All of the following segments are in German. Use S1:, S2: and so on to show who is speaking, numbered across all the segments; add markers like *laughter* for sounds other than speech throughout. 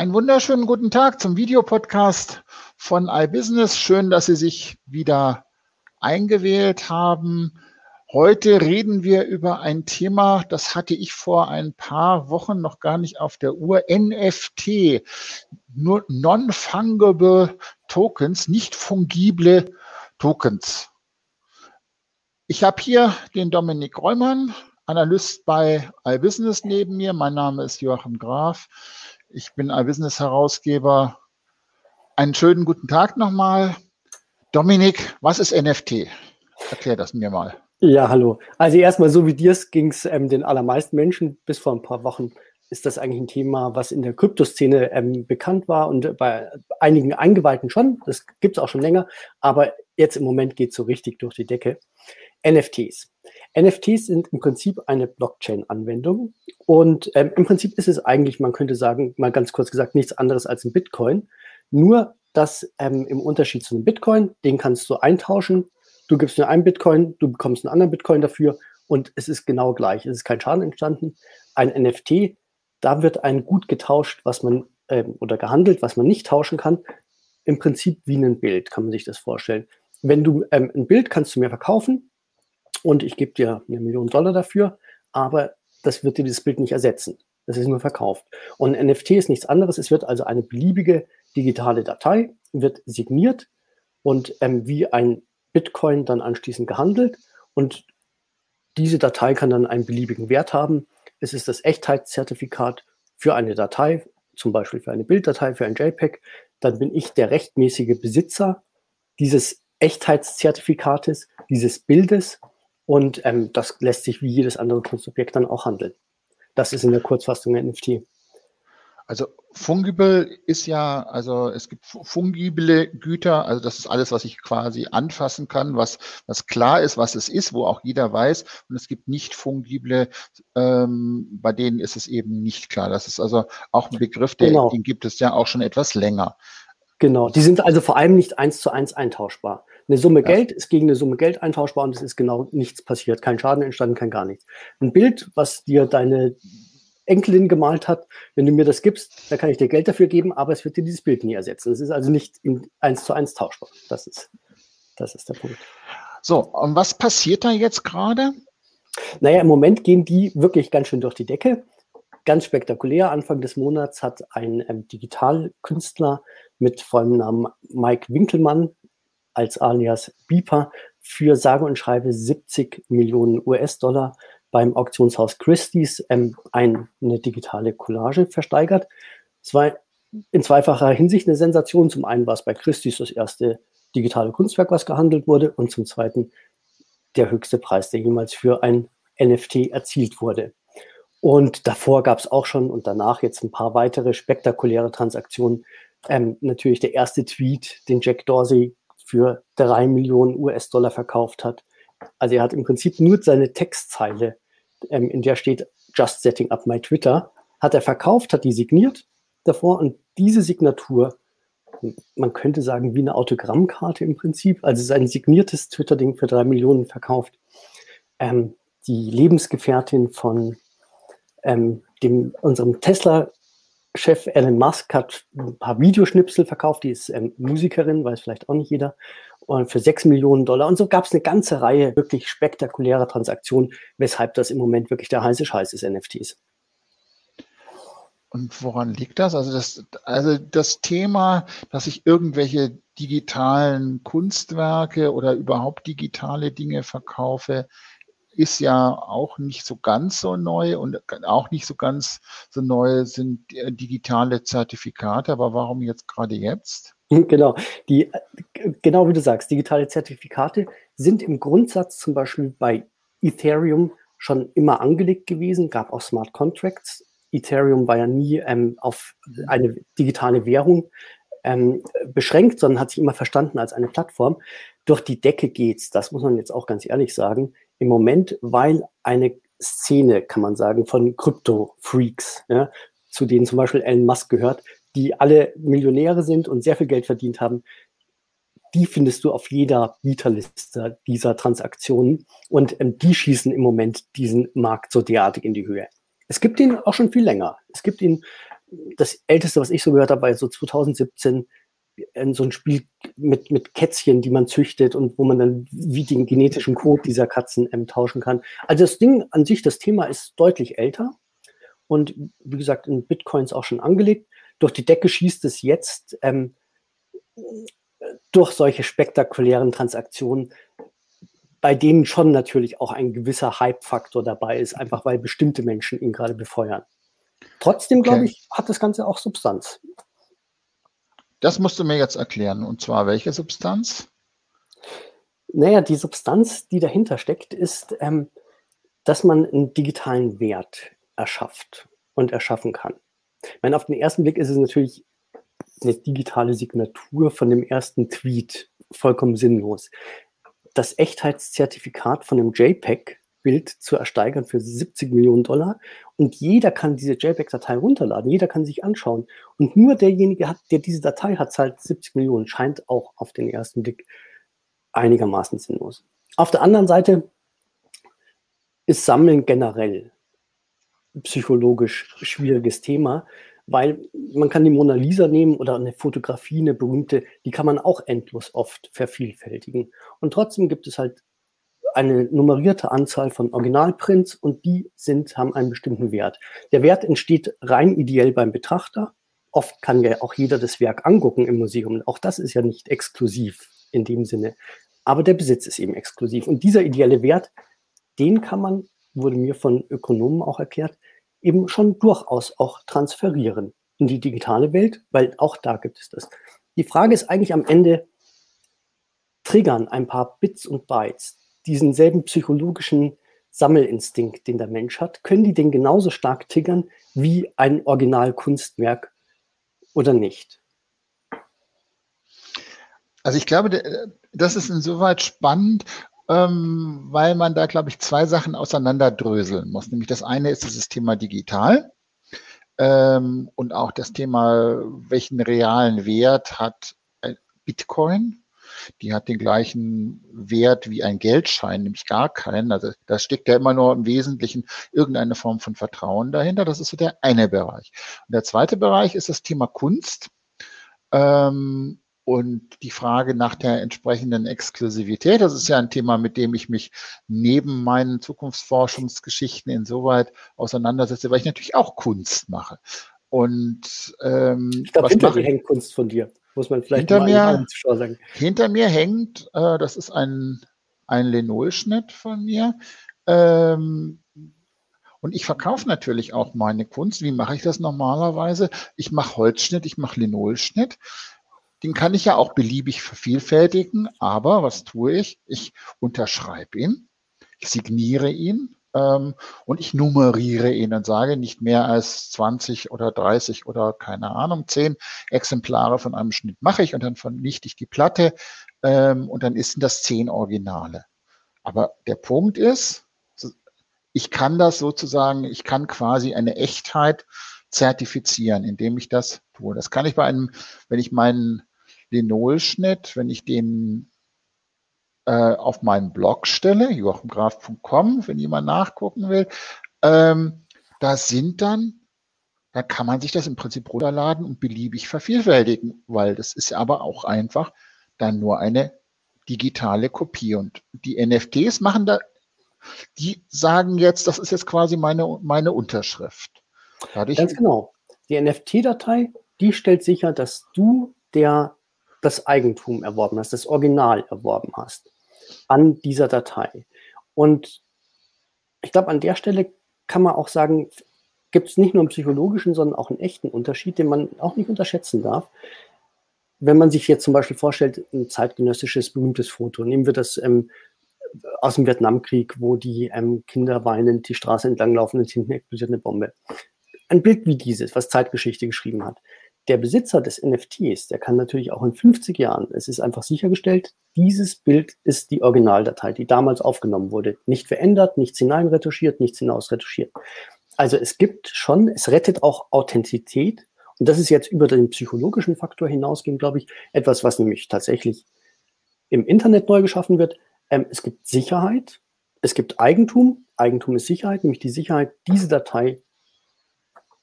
S1: Einen wunderschönen guten Tag zum Videopodcast von iBusiness. Schön, dass Sie sich wieder eingewählt haben. Heute reden wir über ein Thema, das hatte ich vor ein paar Wochen noch gar nicht auf der Uhr. NFT, Non-Fungible Tokens, nicht fungible Tokens. Ich habe hier den Dominik Reumann, Analyst bei iBusiness neben mir. Mein Name ist Joachim Graf. Ich bin iBusiness-Herausgeber. Einen schönen guten Tag nochmal. Dominik, was ist NFT? Erklär das mir mal.
S2: Ja, hallo. Also erstmal, so wie dir es ging es ähm, den allermeisten Menschen bis vor ein paar Wochen ist das eigentlich ein Thema, was in der Kryptoszene ähm, bekannt war und bei einigen Eingeweihten schon. Das gibt es auch schon länger, aber jetzt im Moment geht es so richtig durch die Decke. NFTs. NFTs sind im Prinzip eine Blockchain-Anwendung und ähm, im Prinzip ist es eigentlich, man könnte sagen, mal ganz kurz gesagt, nichts anderes als ein Bitcoin. Nur, dass ähm, im Unterschied zu einem Bitcoin, den kannst du eintauschen, du gibst nur einen Bitcoin, du bekommst einen anderen Bitcoin dafür und es ist genau gleich. Es ist kein Schaden entstanden. Ein NFT, da wird ein Gut getauscht, was man ähm, oder gehandelt, was man nicht tauschen kann. Im Prinzip wie ein Bild, kann man sich das vorstellen. Wenn du ähm, ein Bild kannst du mir verkaufen, und ich gebe dir eine Million Dollar dafür, aber das wird dir dieses Bild nicht ersetzen. Das ist nur verkauft. Und ein NFT ist nichts anderes. Es wird also eine beliebige digitale Datei, wird signiert und ähm, wie ein Bitcoin dann anschließend gehandelt. Und diese Datei kann dann einen beliebigen Wert haben. Es ist das Echtheitszertifikat für eine Datei, zum Beispiel für eine Bilddatei, für ein JPEG. Dann bin ich der rechtmäßige Besitzer dieses Echtheitszertifikates, dieses Bildes und ähm, das lässt sich wie jedes andere Kunstobjekt dann auch handeln. Das ist in der Kurzfassung NFT.
S1: Also fungible ist ja, also es gibt fungible Güter, also das ist alles, was ich quasi anfassen kann, was, was klar ist, was es ist, wo auch jeder weiß. Und es gibt nicht fungible, ähm, bei denen ist es eben nicht klar. Das ist also auch ein Begriff, der, genau. den gibt es ja auch schon etwas länger.
S2: Genau, die sind also vor allem nicht eins zu eins eintauschbar. Eine Summe ja. Geld ist gegen eine Summe Geld eintauschbar und es ist genau nichts passiert. Kein Schaden entstanden, kein gar nichts. Ein Bild, was dir deine Enkelin gemalt hat, wenn du mir das gibst, dann kann ich dir Geld dafür geben, aber es wird dir dieses Bild nie ersetzen. Es ist also nicht in eins zu eins tauschbar. Das ist, das ist der Punkt.
S1: So, und was passiert da jetzt gerade?
S2: Naja, im Moment gehen die wirklich ganz schön durch die Decke. Ganz spektakulär. Anfang des Monats hat ein ähm, Digitalkünstler mit vollem Namen Mike Winkelmann als alias Beeper für sage und schreibe 70 Millionen US-Dollar beim Auktionshaus Christie's ähm, eine digitale Collage versteigert. Es war in zweifacher Hinsicht eine Sensation. Zum einen war es bei Christie's das erste digitale Kunstwerk, was gehandelt wurde, und zum zweiten der höchste Preis, der jemals für ein NFT erzielt wurde. Und davor gab es auch schon und danach jetzt ein paar weitere spektakuläre Transaktionen. Ähm, natürlich der erste Tweet, den Jack Dorsey für drei Millionen US-Dollar verkauft hat. Also er hat im Prinzip nur seine Textzeile, ähm, in der steht Just Setting Up My Twitter, hat er verkauft, hat die signiert davor und diese Signatur, man könnte sagen, wie eine Autogrammkarte im Prinzip, also sein signiertes Twitter-Ding für drei Millionen verkauft. Ähm, die Lebensgefährtin von ähm, dem, unserem Tesla Chef Elon Musk hat ein paar Videoschnipsel verkauft, die ist ähm, Musikerin, weiß vielleicht auch nicht jeder, und für 6 Millionen Dollar. Und so gab es eine ganze Reihe wirklich spektakulärer Transaktionen, weshalb das im Moment wirklich der heiße Scheiß ist, NFTs.
S1: Und woran liegt das? Also das, also das Thema, dass ich irgendwelche digitalen Kunstwerke oder überhaupt digitale Dinge verkaufe, ist ja auch nicht so ganz so neu und auch nicht so ganz so neu sind digitale Zertifikate. Aber warum jetzt gerade jetzt? *laughs*
S2: Genau, die, genau wie du sagst, digitale Zertifikate sind im Grundsatz zum Beispiel bei Ethereum schon immer angelegt gewesen, gab auch Smart Contracts. Ethereum war ja nie ähm, auf eine digitale Währung ähm, beschränkt, sondern hat sich immer verstanden als eine Plattform. Durch die Decke geht's, das muss man jetzt auch ganz ehrlich sagen im Moment, weil eine Szene, kann man sagen, von Krypto-Freaks, ja, zu denen zum Beispiel Elon Musk gehört, die alle Millionäre sind und sehr viel Geld verdient haben, die findest du auf jeder Bieterliste dieser Transaktionen und ähm, die schießen im Moment diesen Markt so derartig in die Höhe. Es gibt ihn auch schon viel länger. Es gibt ihn das älteste, was ich so gehört habe, war so 2017 in so ein Spiel mit, mit Kätzchen, die man züchtet und wo man dann wie den genetischen Code dieser Katzen ähm, tauschen kann. Also das Ding an sich, das Thema ist deutlich älter und wie gesagt in Bitcoins auch schon angelegt. Durch die Decke schießt es jetzt ähm, durch solche spektakulären Transaktionen, bei denen schon natürlich auch ein gewisser Hype-Faktor dabei ist, einfach weil bestimmte Menschen ihn gerade befeuern. Trotzdem, okay. glaube ich, hat das Ganze auch Substanz.
S1: Das musst du mir jetzt erklären. Und zwar welche Substanz?
S2: Naja, die Substanz, die dahinter steckt, ist, ähm, dass man einen digitalen Wert erschafft und erschaffen kann. Ich meine, auf den ersten Blick ist es natürlich eine digitale Signatur von dem ersten Tweet vollkommen sinnlos. Das Echtheitszertifikat von einem JPEG Bild zu ersteigern für 70 Millionen Dollar. Und jeder kann diese JPEG-Datei runterladen, jeder kann sich anschauen. Und nur derjenige, hat, der diese Datei hat, zahlt 70 Millionen. Scheint auch auf den ersten Blick einigermaßen sinnlos. Auf der anderen Seite ist Sammeln generell psychologisch schwieriges Thema, weil man kann die Mona Lisa nehmen oder eine Fotografie, eine berühmte, die kann man auch endlos oft vervielfältigen. Und trotzdem gibt es halt eine nummerierte Anzahl von Originalprints und die sind, haben einen bestimmten Wert. Der Wert entsteht rein ideell beim Betrachter. Oft kann ja auch jeder das Werk angucken im Museum. Auch das ist ja nicht exklusiv in dem Sinne. Aber der Besitz ist eben exklusiv. Und dieser ideelle Wert, den kann man, wurde mir von Ökonomen auch erklärt, eben schon durchaus auch transferieren in die digitale Welt, weil auch da gibt es das. Die Frage ist eigentlich am Ende, triggern ein paar Bits und Bytes diesen selben psychologischen Sammelinstinkt, den der Mensch hat, können die den genauso stark triggern wie ein Originalkunstwerk oder nicht?
S1: Also ich glaube, das ist insoweit spannend, ähm, weil man da, glaube ich, zwei Sachen auseinanderdröseln muss. Nämlich das eine ist dieses Thema digital ähm, und auch das Thema, welchen realen Wert hat Bitcoin die hat den gleichen Wert wie ein Geldschein, nämlich gar keinen. Also da steckt ja immer nur im Wesentlichen irgendeine Form von Vertrauen dahinter. Das ist so der eine Bereich. Und der zweite Bereich ist das Thema Kunst. Ähm, und die Frage nach der entsprechenden Exklusivität, das ist ja ein Thema, mit dem ich mich neben meinen Zukunftsforschungsgeschichten insoweit auseinandersetze, weil ich natürlich auch Kunst mache. Und
S2: ähm, ich glaube, hinter dir hängt Kunst von dir. Muss man vielleicht
S1: hinter mir, sagen. Hinter mir hängt, äh, das ist ein, ein Linolschnitt von mir. Ähm, und ich verkaufe natürlich auch meine Kunst. Wie mache ich das normalerweise? Ich mache Holzschnitt, ich mache Linolschnitt. Den kann ich ja auch beliebig vervielfältigen, aber was tue ich? Ich unterschreibe ihn, ich signiere ihn ähm, und ich nummeriere ihn und sage nicht mehr als 20 oder 30 oder keine Ahnung, 10 Exemplare von einem Schnitt mache ich und dann vernichte ich die Platte ähm, und dann ist das 10 Originale. Aber der Punkt ist, ich kann das sozusagen, ich kann quasi eine Echtheit zertifizieren, indem ich das tue. Das kann ich bei einem, wenn ich meinen Linolschnitt, wenn ich den äh, auf meinen Blog stelle, joachimgraf.com, wenn jemand nachgucken will. Ähm, da sind dann, da kann man sich das im Prinzip runterladen und beliebig vervielfältigen, weil das ist aber auch einfach dann nur eine digitale Kopie. Und die NFTs machen da, die sagen jetzt, das ist jetzt quasi meine, meine Unterschrift.
S2: Dadurch Ganz genau. Die NFT-Datei, die stellt sicher, dass du der das Eigentum erworben hast, das Original erworben hast an dieser Datei. Und ich glaube, an der Stelle kann man auch sagen, gibt es nicht nur einen psychologischen, sondern auch einen echten Unterschied, den man auch nicht unterschätzen darf. Wenn man sich jetzt zum Beispiel vorstellt, ein zeitgenössisches berühmtes Foto, nehmen wir das ähm, aus dem Vietnamkrieg, wo die ähm, Kinder weinend die Straße entlang laufen und hinten explodiert eine Bombe. Ein Bild wie dieses, was Zeitgeschichte geschrieben hat der Besitzer des NFTs, der kann natürlich auch in 50 Jahren, es ist einfach sichergestellt, dieses Bild ist die Originaldatei, die damals aufgenommen wurde. Nicht verändert, nichts hineinretuschiert, nichts hinausretuschiert. Also es gibt schon, es rettet auch Authentizität. Und das ist jetzt über den psychologischen Faktor hinausgehend, glaube ich, etwas, was nämlich tatsächlich im Internet neu geschaffen wird. Ähm, es gibt Sicherheit, es gibt Eigentum. Eigentum ist Sicherheit, nämlich die Sicherheit, diese Datei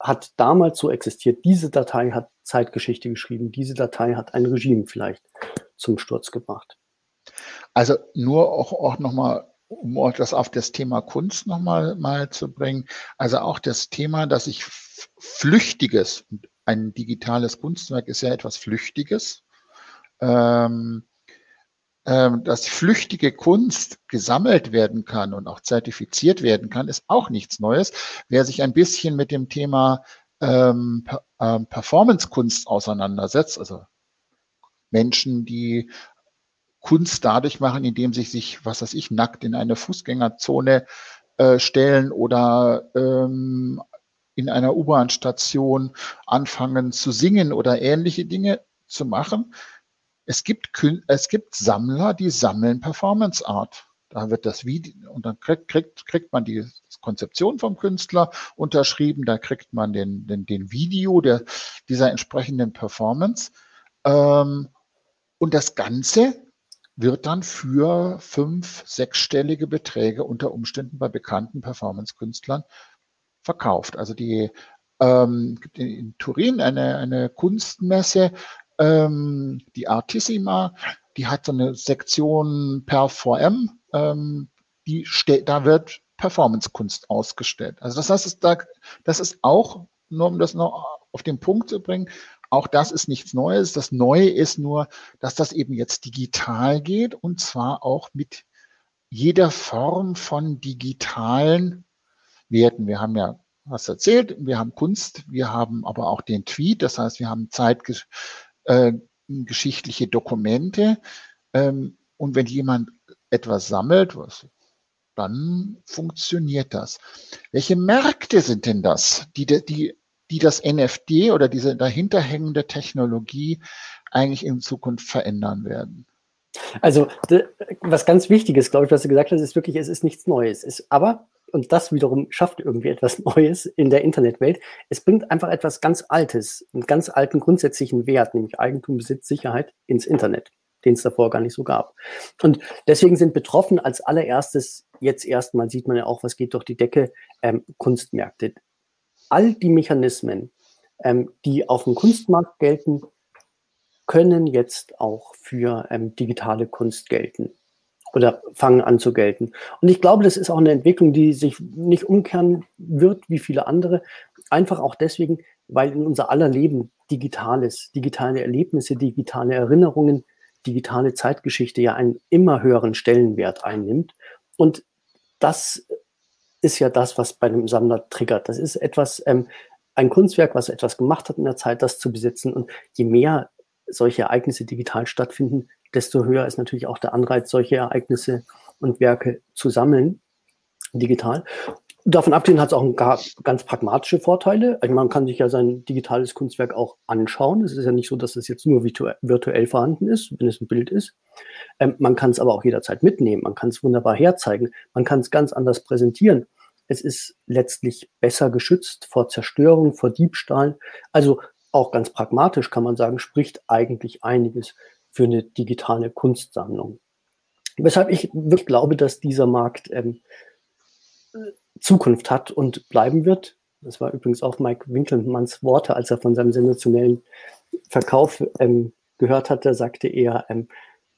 S2: hat damals so existiert. Diese Datei hat Zeitgeschichte geschrieben. Diese Datei hat ein Regime vielleicht zum Sturz gebracht.
S1: Also nur auch, auch nochmal, um das auf das Thema Kunst nochmal mal zu bringen. Also auch das Thema, dass ich Flüchtiges, ein digitales Kunstwerk ist ja etwas Flüchtiges, ähm, dass flüchtige Kunst gesammelt werden kann und auch zertifiziert werden kann, ist auch nichts Neues. Wer sich ein bisschen mit dem Thema ähm, ähm, Performance-Kunst auseinandersetzt, also Menschen, die Kunst dadurch machen, indem sie sich, was weiß ich, nackt in eine Fußgängerzone äh, stellen oder ähm, in einer U-Bahn-Station anfangen zu singen oder ähnliche Dinge zu machen, es gibt, es gibt Sammler, die sammeln Performance Art. Da wird das Video, und dann kriegt, kriegt, kriegt man die Konzeption vom Künstler unterschrieben, da kriegt man den, den, den Video der, dieser entsprechenden Performance. Ähm, und das Ganze wird dann für fünf, sechsstellige Beträge unter Umständen bei bekannten Performance-Künstlern verkauft. Also die ähm, in Turin eine, eine Kunstmesse, ähm, die Artissima, die hat so eine Sektion per VM, ähm, die da wird Performance-Kunst ausgestellt. Also das heißt, da, das ist auch, nur um das noch auf den Punkt zu bringen, auch das ist nichts Neues. Das Neue ist nur, dass das eben jetzt digital geht und zwar auch mit jeder Form von digitalen Werten. Wir haben ja was erzählt, wir haben Kunst, wir haben aber auch den Tweet, das heißt, wir haben Zeit, äh, geschichtliche Dokumente. Ähm, und wenn jemand etwas sammelt, was, dann funktioniert das. Welche Märkte sind denn das, die, die, die das NFT oder diese dahinterhängende Technologie eigentlich in Zukunft verändern werden?
S2: Also, was ganz wichtig ist, glaube ich, was du gesagt hast, ist wirklich, es ist nichts Neues. Es, aber und das wiederum schafft irgendwie etwas *laughs* Neues in der Internetwelt. Es bringt einfach etwas ganz Altes, einen ganz alten grundsätzlichen Wert, nämlich Eigentum, Besitz, Sicherheit ins Internet, den es davor gar nicht so gab. Und deswegen sind betroffen als allererstes, jetzt erstmal sieht man ja auch, was geht durch die Decke, ähm, Kunstmärkte. All die Mechanismen, ähm, die auf dem Kunstmarkt gelten, können jetzt auch für ähm, digitale Kunst gelten oder fangen an zu gelten. Und ich glaube, das ist auch eine Entwicklung, die sich nicht umkehren wird wie viele andere. Einfach auch deswegen, weil in unser aller Leben Digitales, digitale Erlebnisse, digitale Erinnerungen, digitale Zeitgeschichte ja einen immer höheren Stellenwert einnimmt. Und das ist ja das, was bei einem Sammler triggert. Das ist etwas, ähm, ein Kunstwerk, was etwas gemacht hat in der Zeit, das zu besitzen. Und je mehr solche Ereignisse digital stattfinden, desto höher ist natürlich auch der Anreiz, solche Ereignisse und Werke zu sammeln, digital. Davon abgesehen hat es auch ganz pragmatische Vorteile. Also man kann sich ja sein digitales Kunstwerk auch anschauen. Es ist ja nicht so, dass es jetzt nur virtuell vorhanden ist, wenn es ein Bild ist. Ähm, man kann es aber auch jederzeit mitnehmen. Man kann es wunderbar herzeigen. Man kann es ganz anders präsentieren. Es ist letztlich besser geschützt vor Zerstörung, vor Diebstahl. Also auch ganz pragmatisch kann man sagen, spricht eigentlich einiges für eine digitale Kunstsammlung. Weshalb ich wirklich glaube, dass dieser Markt ähm, Zukunft hat und bleiben wird. Das war übrigens auch Mike Winkelmanns Worte, als er von seinem sensationellen Verkauf ähm, gehört hatte, sagte er, ähm,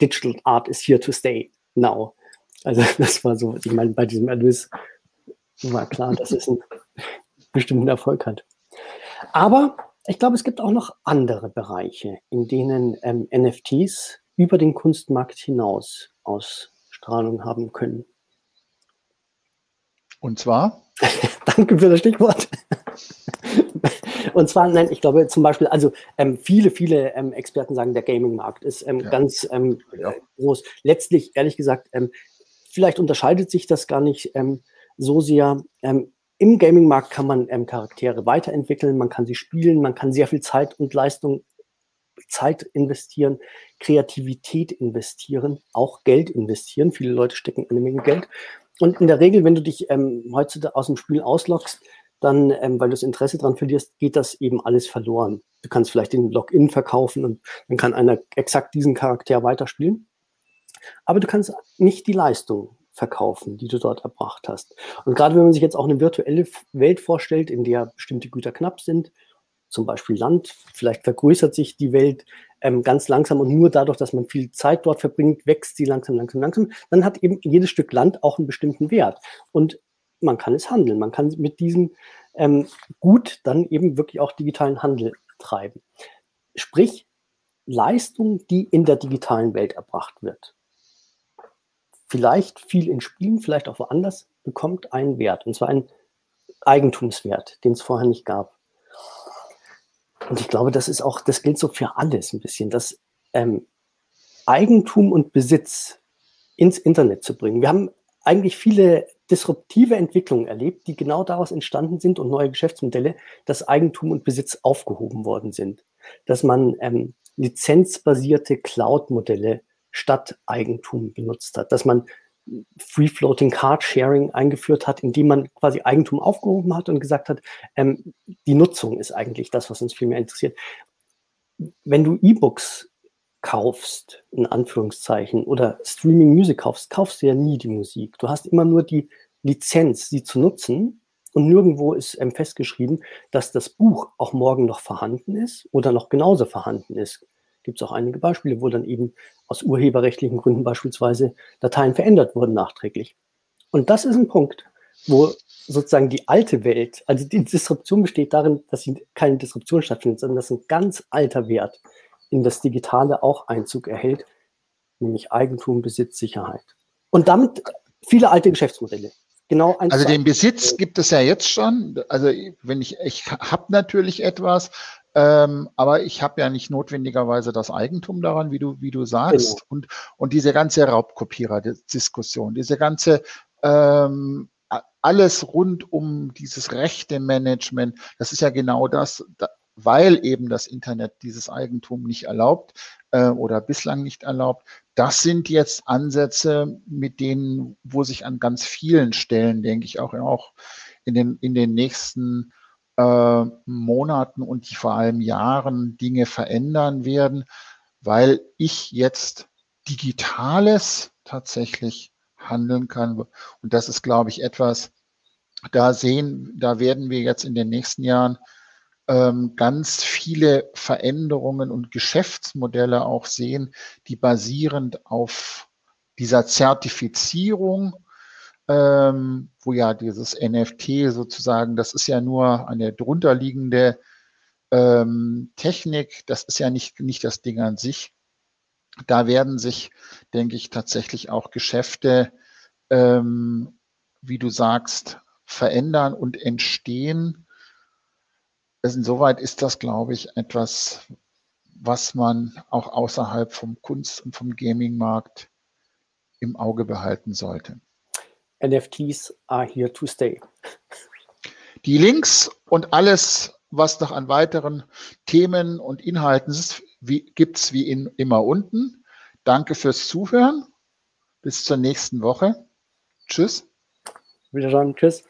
S2: Digital Art is here to stay now. Also *laughs* das war so, ich meine, bei diesem Erlös war klar, dass es einen bestimmten Erfolg hat. Aber ich glaube, es gibt auch noch andere Bereiche, in denen ähm, NFTs über den Kunstmarkt hinaus Ausstrahlung haben können.
S1: Und zwar? *laughs*
S2: Danke für das Stichwort. *laughs* Und zwar, nein, ich glaube zum Beispiel, also ähm, viele, viele ähm, Experten sagen, der Gaming-Markt ist ähm, ja. ganz ähm, ja. groß. Letztlich, ehrlich gesagt, ähm, vielleicht unterscheidet sich das gar nicht ähm, so sehr. Im Gaming-Markt kann man ähm, Charaktere weiterentwickeln, man kann sie spielen, man kann sehr viel Zeit und Leistung, Zeit investieren, Kreativität investieren, auch Geld investieren. Viele Leute stecken eine Menge Geld. Und in der Regel, wenn du dich ähm, heutzutage aus dem Spiel ausloggst, dann, ähm, weil du das Interesse daran verlierst, geht das eben alles verloren. Du kannst vielleicht den Login verkaufen und dann kann einer exakt diesen Charakter weiterspielen. Aber du kannst nicht die Leistung verkaufen, die du dort erbracht hast. Und gerade wenn man sich jetzt auch eine virtuelle Welt vorstellt, in der bestimmte Güter knapp sind, zum Beispiel Land, vielleicht vergrößert sich die Welt ähm, ganz langsam und nur dadurch, dass man viel Zeit dort verbringt, wächst sie langsam, langsam, langsam, dann hat eben jedes Stück Land auch einen bestimmten Wert. Und man kann es handeln. Man kann mit diesem ähm, Gut dann eben wirklich auch digitalen Handel treiben. Sprich, Leistung, die in der digitalen Welt erbracht wird. Vielleicht viel in Spielen, vielleicht auch woanders, bekommt einen Wert. Und zwar einen Eigentumswert, den es vorher nicht gab. Und ich glaube, das ist auch, das gilt so für alles ein bisschen, dass ähm, Eigentum und Besitz ins Internet zu bringen. Wir haben eigentlich viele disruptive Entwicklungen erlebt, die genau daraus entstanden sind und neue Geschäftsmodelle, dass Eigentum und Besitz aufgehoben worden sind. Dass man ähm, lizenzbasierte Cloud-Modelle statt Eigentum benutzt hat, dass man Free-Floating Card Sharing eingeführt hat, indem man quasi Eigentum aufgehoben hat und gesagt hat, ähm, die Nutzung ist eigentlich das, was uns viel mehr interessiert. Wenn du E-Books kaufst, in Anführungszeichen, oder Streaming Music kaufst, kaufst du ja nie die Musik. Du hast immer nur die Lizenz, sie zu nutzen. Und nirgendwo ist ähm, festgeschrieben, dass das Buch auch morgen noch vorhanden ist oder noch genauso vorhanden ist. Gibt es auch einige Beispiele, wo dann eben aus urheberrechtlichen Gründen beispielsweise Dateien verändert wurden nachträglich. Und das ist ein Punkt, wo sozusagen die alte Welt, also die Disruption besteht darin, dass keine Disruption stattfindet, sondern dass ein ganz alter Wert in das Digitale auch Einzug erhält, nämlich Eigentum, Besitz, Sicherheit. Und damit viele alte Geschäftsmodelle.
S1: Genau also den Besitz gibt es ja jetzt schon. Also wenn ich, ich habe natürlich etwas, ähm, aber ich habe ja nicht notwendigerweise das Eigentum daran, wie du, wie du sagst. Genau. Und, und diese ganze Raubkopierer-Diskussion, diese ganze ähm, alles rund um dieses rechte Management, das ist ja genau das, da, weil eben das Internet dieses Eigentum nicht erlaubt äh, oder bislang nicht erlaubt. Das sind jetzt Ansätze, mit denen, wo sich an ganz vielen Stellen, denke ich, auch, auch in den, in den nächsten äh, Monaten und vor allem Jahren Dinge verändern werden, weil ich jetzt Digitales tatsächlich handeln kann. Und das ist, glaube ich, etwas, da sehen, da werden wir jetzt in den nächsten Jahren ähm, ganz viele Veränderungen und Geschäftsmodelle auch sehen, die basierend auf dieser Zertifizierung, ähm, wo ja dieses NFT sozusagen, das ist ja nur eine drunterliegende ähm, Technik, das ist ja nicht, nicht das Ding an sich. Da werden sich, denke ich, tatsächlich auch Geschäfte, ähm, wie du sagst, verändern und entstehen, insoweit ist das, glaube ich, etwas, was man auch außerhalb vom Kunst- und vom Gaming-Markt im Auge behalten sollte.
S2: NFTs are here to stay.
S1: Die Links und alles, was noch an weiteren Themen und Inhalten ist, gibt es wie in, immer unten. Danke fürs Zuhören. Bis zur nächsten Woche. Tschüss.
S2: Wiedersehen. Tschüss.